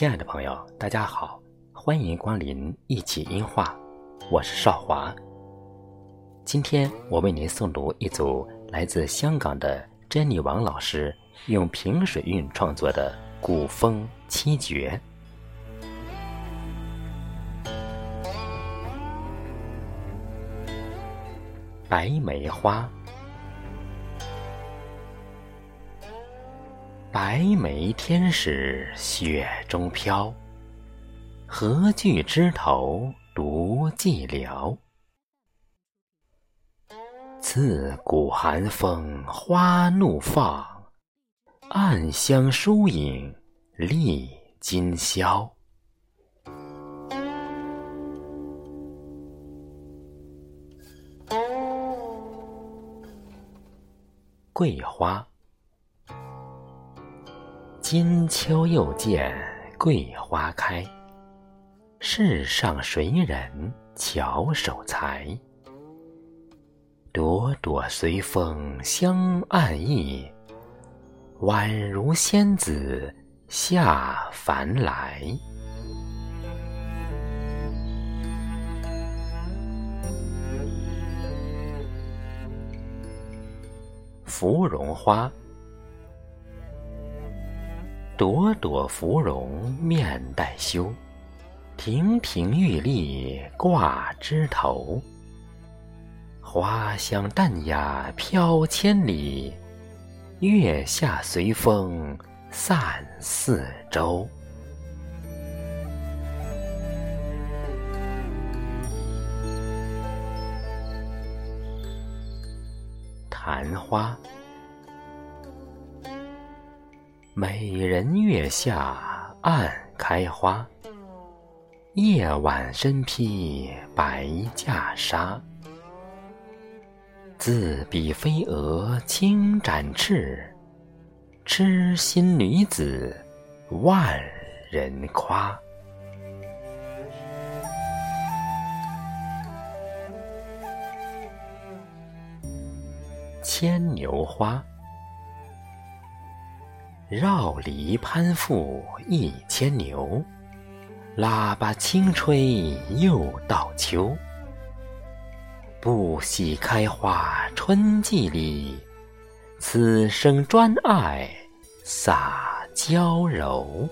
亲爱的朋友，大家好，欢迎光临一起音画，我是少华。今天我为您诵读一组来自香港的珍妮王老师用平水韵创作的古风七绝。白梅花，白梅天使雪中飘，何惧枝头独寂寥？自古寒风花怒放，暗香疏影立今宵。桂花，今秋又见桂花开。世上谁人巧手裁？朵朵随风香暗溢，宛如仙子下凡来。芙蓉花，朵朵芙蓉面带羞，亭亭玉立挂枝头。花香淡雅飘千里，月下随风散四周。昙花，美人月下暗开花，夜晚身披白袈裟。自比飞蛾轻展翅，痴心女子万人夸。牵牛花，绕篱攀附一千牛，喇叭轻吹又到秋。不喜开花春季里，此生专爱撒娇柔。